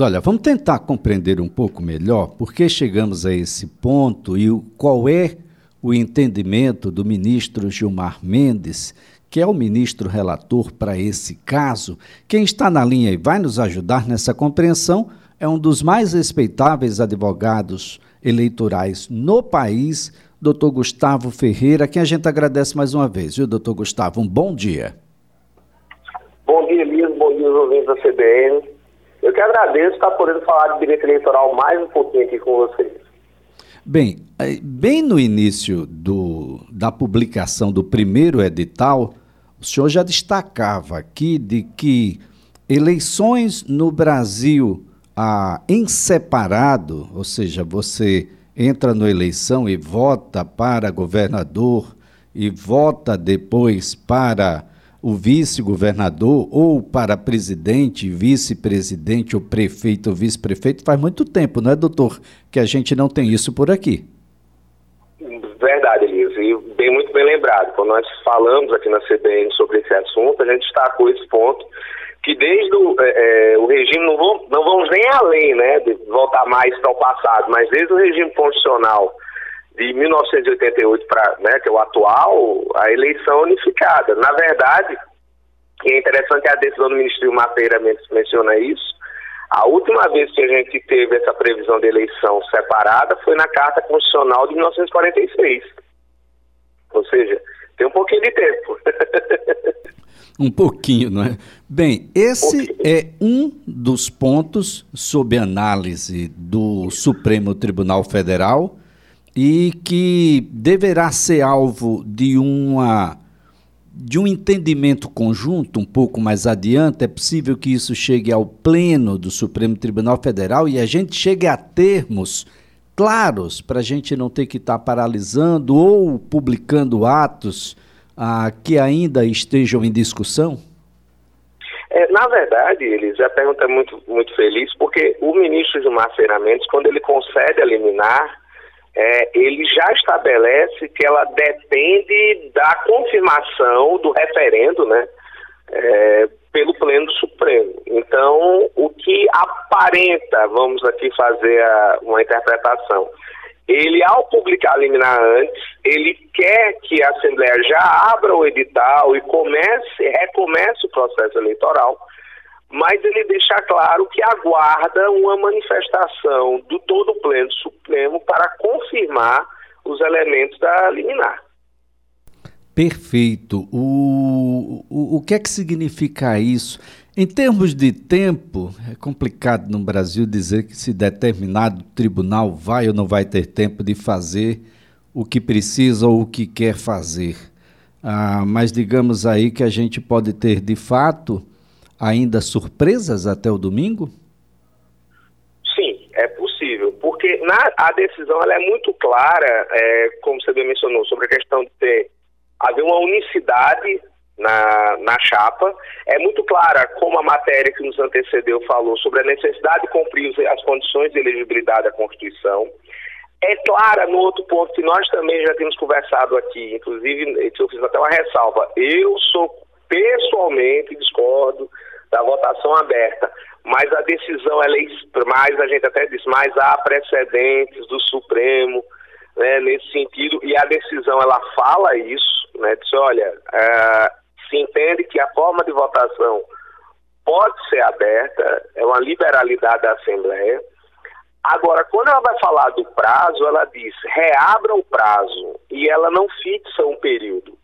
Olha, vamos tentar compreender um pouco melhor por que chegamos a esse ponto e qual é o entendimento do ministro Gilmar Mendes, que é o ministro relator para esse caso. Quem está na linha e vai nos ajudar nessa compreensão é um dos mais respeitáveis advogados eleitorais no país, doutor Gustavo Ferreira, quem a gente agradece mais uma vez, viu, doutor Gustavo? Um bom dia. Bom dia, Elias. Bom dia, os ouvintes da CBN. Eu que agradeço estar podendo falar de direito eleitoral mais um pouquinho aqui com vocês. Bem, bem no início do, da publicação do primeiro edital, o senhor já destacava aqui de que eleições no Brasil ah, em separado, ou seja, você entra na eleição e vota para governador e vota depois para o vice-governador ou para presidente, vice-presidente ou prefeito ou vice-prefeito faz muito tempo, não é, doutor? Que a gente não tem isso por aqui. Verdade, Elias, e bem, muito bem lembrado. Quando nós falamos aqui na CBN sobre esse assunto, a gente destacou esse ponto, que desde o, é, é o regime, não, vamos, não vamos nem além, né, de voltar mais para o passado, mas desde o regime constitucional de 1988 para, né, que é o atual, a eleição unificada. Na verdade, é interessante a decisão do ministro Mapeira menciona isso. A última vez que a gente teve essa previsão de eleição separada foi na Carta Constitucional de 1946. Ou seja, tem um pouquinho de tempo. um pouquinho, não é? Bem, esse um é um dos pontos sob análise do Supremo Tribunal Federal e que deverá ser alvo de uma de um entendimento conjunto um pouco mais adiante, é possível que isso chegue ao pleno do Supremo Tribunal Federal e a gente chegue a termos claros para a gente não ter que estar tá paralisando ou publicando atos ah, que ainda estejam em discussão? É, na verdade, eles a pergunta é muito, muito feliz, porque o ministro Gilmar Mendes, quando ele concede a liminar, é, ele já estabelece que ela depende da confirmação do referendo, né, é, pelo Pleno Supremo. Então, o que aparenta, vamos aqui fazer a, uma interpretação, ele, ao publicar a liminar antes, ele quer que a Assembleia já abra o edital e comece, recomece o processo eleitoral, mas ele deixa claro que aguarda uma manifestação do todo o Pleno Supremo para confirmar os elementos da liminar. Perfeito. O, o, o que é que significa isso? Em termos de tempo, é complicado no Brasil dizer que se determinado tribunal vai ou não vai ter tempo de fazer o que precisa ou o que quer fazer. Ah, mas digamos aí que a gente pode ter de fato ainda surpresas até o domingo? Sim, é possível, porque na, a decisão ela é muito clara, é, como você bem mencionou, sobre a questão de ter haver uma unicidade na, na chapa. É muito clara como a matéria que nos antecedeu falou sobre a necessidade de cumprir as condições de elegibilidade da Constituição. É clara no outro ponto que nós também já temos conversado aqui, inclusive eu fiz até uma ressalva. Eu sou pessoalmente discordo da votação aberta, mas a decisão ela é mais, a gente até diz, mais há precedentes do Supremo, né, nesse sentido, e a decisão ela fala isso, né, diz, olha, é, se entende que a forma de votação pode ser aberta, é uma liberalidade da Assembleia. Agora, quando ela vai falar do prazo, ela diz reabra o prazo e ela não fixa um período.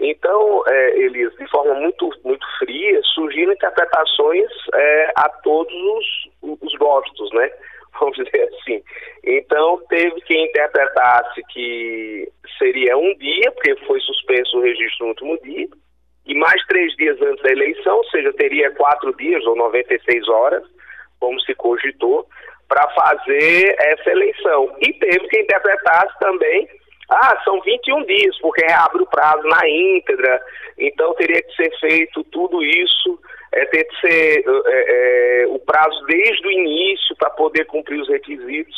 Então, é, Elias, de forma muito, muito fria, surgiram interpretações é, a todos os, os gostos, né? Vamos dizer assim. Então, teve quem interpretasse que seria um dia, porque foi suspenso o registro no último dia, e mais três dias antes da eleição, ou seja, teria quatro dias ou 96 horas, como se cogitou, para fazer essa eleição. E teve quem interpretasse também ah, são 21 dias, porque reabre o prazo na íntegra, então teria que ser feito tudo isso, é, ter que ser é, é, o prazo desde o início para poder cumprir os requisitos.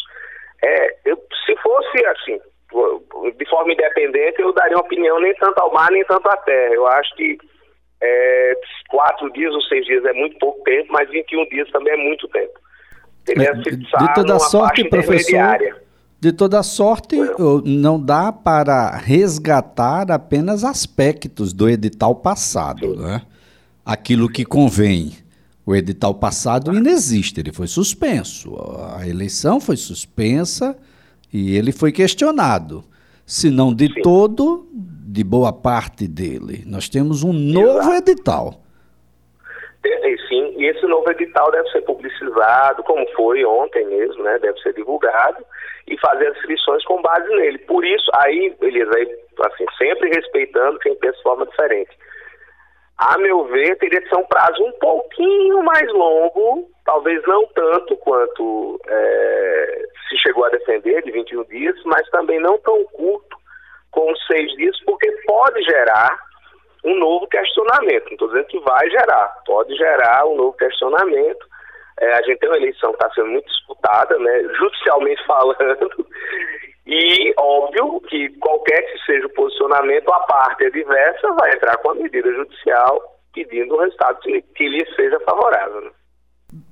É, eu, se fosse assim, de forma independente, eu daria uma opinião nem tanto ao mar, nem tanto à terra. Eu acho que é, quatro dias ou seis dias é muito pouco tempo, mas 21 dias também é muito tempo. Seria é, de toda sorte, professor, de toda sorte, não dá para resgatar apenas aspectos do edital passado, né? Aquilo que convém. O edital passado ainda existe, ele foi suspenso. A eleição foi suspensa e ele foi questionado. Se não de todo, de boa parte dele. Nós temos um novo edital. Sim, e esse novo edital deve ser publicizado, como foi ontem mesmo, né? Deve ser divulgado e fazer as inscrições com base nele. Por isso, aí, beleza, aí, assim, sempre respeitando quem pensa de forma diferente a meu ver, teria que ser um prazo um pouquinho mais longo, talvez não tanto quanto é, se chegou a defender, de 21 dias, mas também não tão curto como seis dias, porque pode gerar um novo questionamento. Não estou dizendo que vai gerar, pode gerar um novo questionamento. É, a gente tem uma eleição que está sendo muito disputada, né, judicialmente falando, e óbvio que qualquer que seja o posicionamento, a parte adversa vai entrar com a medida judicial pedindo o resultado que lhe seja favorável. Né?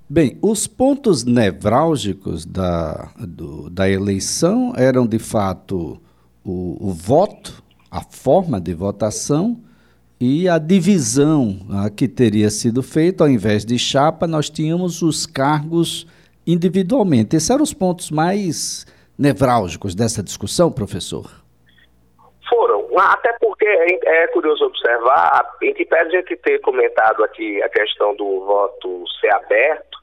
Bem, os pontos nevrálgicos da, do, da eleição eram de fato o, o, voto, a forma de votação e a divisão a que teria sido feita. Ao invés de chapa, nós tínhamos os cargos individualmente. Esses eram os pontos mais nevrálgicos dessa discussão, professor? Foram, até porque é, é curioso observar, em que pese a gente ter comentado aqui a questão do voto ser aberto,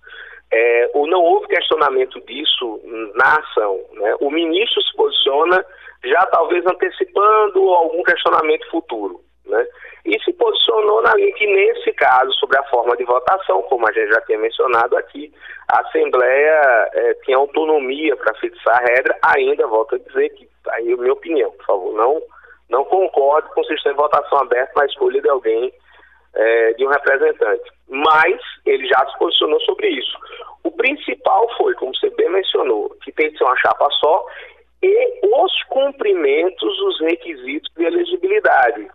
é, ou não houve questionamento disso na ação. Né? O ministro se posiciona já talvez antecipando algum questionamento futuro. Né? E se posicionou na linha que, nesse caso, sobre a forma de votação, como a gente já tinha mencionado aqui, a Assembleia é, tinha autonomia para fixar a regra, ainda volto a dizer que, aí a minha opinião, por favor, não, não concordo com o sistema de votação aberta na escolha de alguém, é, de um representante. Mas ele já se posicionou sobre isso. O principal foi, como você bem mencionou, que tem que ser uma chapa só e os cumprimentos dos requisitos de elegibilidade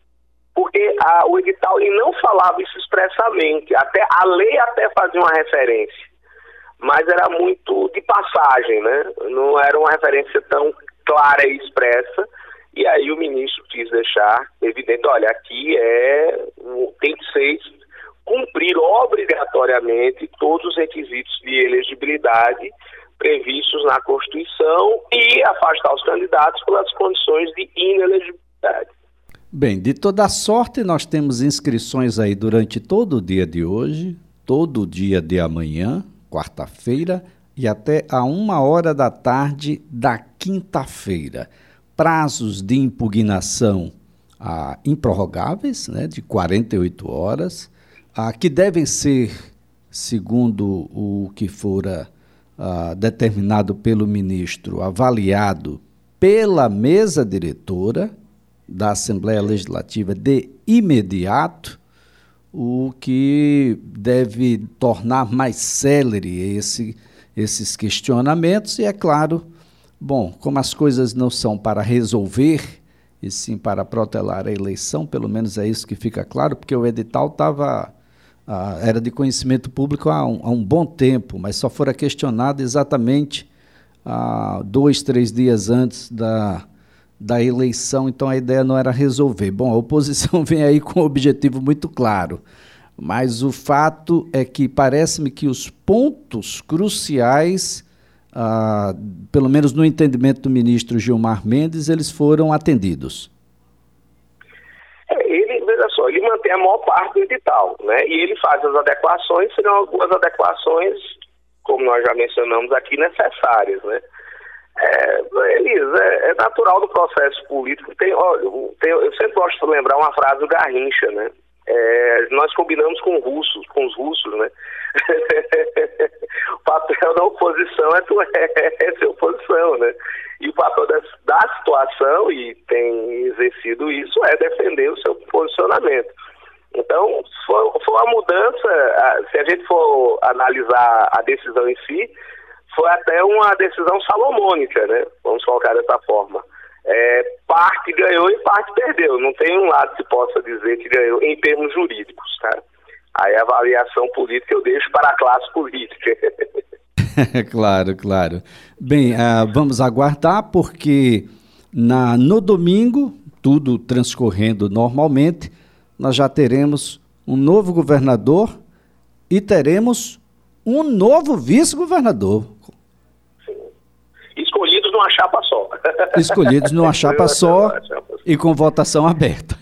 porque a, o edital ele não falava isso expressamente, até a lei até fazia uma referência, mas era muito de passagem, né? Não era uma referência tão clara e expressa. E aí o ministro quis deixar evidente, olha, aqui é tem que ser cumprir obrigatoriamente todos os requisitos de elegibilidade previstos na Constituição e afastar os candidatos pelas condições de inelegibilidade. Bem, de toda sorte, nós temos inscrições aí durante todo o dia de hoje, todo o dia de amanhã, quarta-feira, e até a uma hora da tarde da quinta-feira. Prazos de impugnação ah, improrrogáveis, né, de 48 horas, ah, que devem ser, segundo o que fora ah, determinado pelo ministro, avaliado pela mesa diretora da Assembleia Legislativa de imediato, o que deve tornar mais célere esse, esses questionamentos. E é claro, bom, como as coisas não são para resolver, e sim para protelar a eleição, pelo menos é isso que fica claro, porque o edital estava. Ah, era de conhecimento público há um, há um, bom tempo, mas só fora questionado exatamente ah, dois, três dias antes da, da eleição, então a ideia não era resolver. Bom, a oposição vem aí com um objetivo muito claro, mas o fato é que parece-me que os pontos cruciais, ah, pelo menos no entendimento do ministro Gilmar Mendes, eles foram atendidos. É, ele, veja só, ele mantém a maior parte do edital, né? E ele faz as adequações, serão algumas adequações, como nós já mencionamos aqui, necessárias, né? É, Elisa, é, é, natural do processo político. Tem, tem, eu sempre gosto de lembrar uma frase do Garrincha, né? É, nós combinamos com, russos, com os russos, né? o papel da oposição é, tu, é, ser oposição, né? E o papel da, da situação, e tem exercido isso, é defender o seu posicionamento. Então, se for, for uma mudança, se a gente for analisar a decisão em si, foi até uma decisão salomônica, né? Vamos colocar dessa forma. É, parte ganhou e parte perdeu. Não tem um lado que possa dizer que ganhou em termos jurídicos, tá? Aí a avaliação política eu deixo para a classe política. claro, claro. Bem, uh, vamos aguardar, porque na, no domingo, tudo transcorrendo normalmente, nós já teremos um novo governador e teremos um novo vice-governador. Escolhidos numa chapa só. Escolhidos numa chapa só e com votação aberta.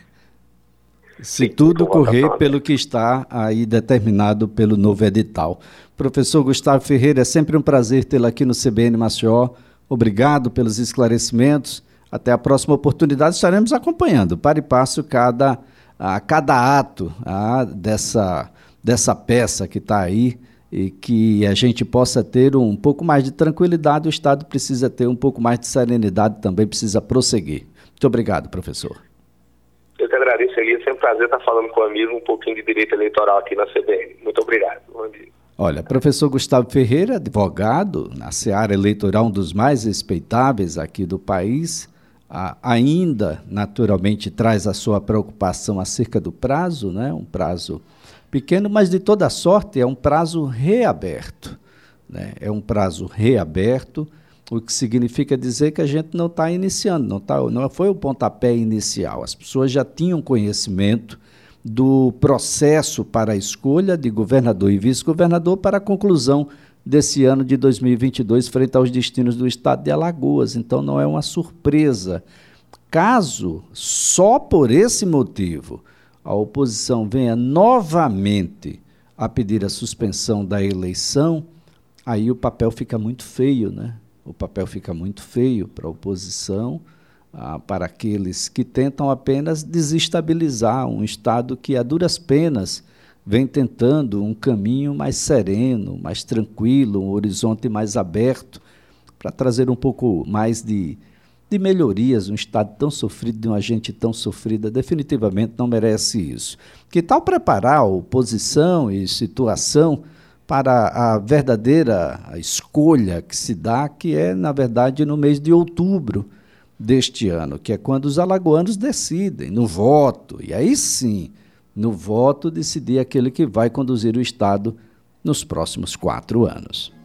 Se Sim, tudo correr pelo que está aí determinado pelo novo edital. Professor Gustavo Ferreira, é sempre um prazer tê-lo aqui no CBN Maceió. Obrigado pelos esclarecimentos. Até a próxima oportunidade estaremos acompanhando para e passo cada, a, cada ato a, dessa, dessa peça que está aí e que a gente possa ter um pouco mais de tranquilidade. O Estado precisa ter um pouco mais de serenidade também, precisa prosseguir. Muito obrigado, professor. Eu que agradeço, Elias. É sempre um prazer estar falando com o amigo um pouquinho de direito eleitoral aqui na CBN. Muito obrigado, amigo. Olha, professor Gustavo Ferreira, advogado na seara eleitoral, um dos mais respeitáveis aqui do país, ainda naturalmente traz a sua preocupação acerca do prazo, né? um prazo pequeno, mas de toda sorte é um prazo reaberto. Né? É um prazo reaberto, o que significa dizer que a gente não está iniciando, não, tá, não foi o pontapé inicial. As pessoas já tinham conhecimento do processo para a escolha de governador e vice-governador para a conclusão desse ano de 2022 frente aos destinos do estado de Alagoas. Então não é uma surpresa. Caso só por esse motivo a oposição venha novamente a pedir a suspensão da eleição, aí o papel fica muito feio, né? O papel fica muito feio para a oposição ah, para aqueles que tentam apenas desestabilizar um Estado que, a duras penas, vem tentando um caminho mais sereno, mais tranquilo, um horizonte mais aberto, para trazer um pouco mais de, de melhorias. Um Estado tão sofrido, de uma gente tão sofrida, definitivamente não merece isso. Que tal preparar a oposição e situação para a verdadeira escolha que se dá, que é, na verdade, no mês de outubro deste ano, que é quando os alagoanos decidem no voto, e aí sim, no voto, decidir aquele que vai conduzir o Estado nos próximos quatro anos.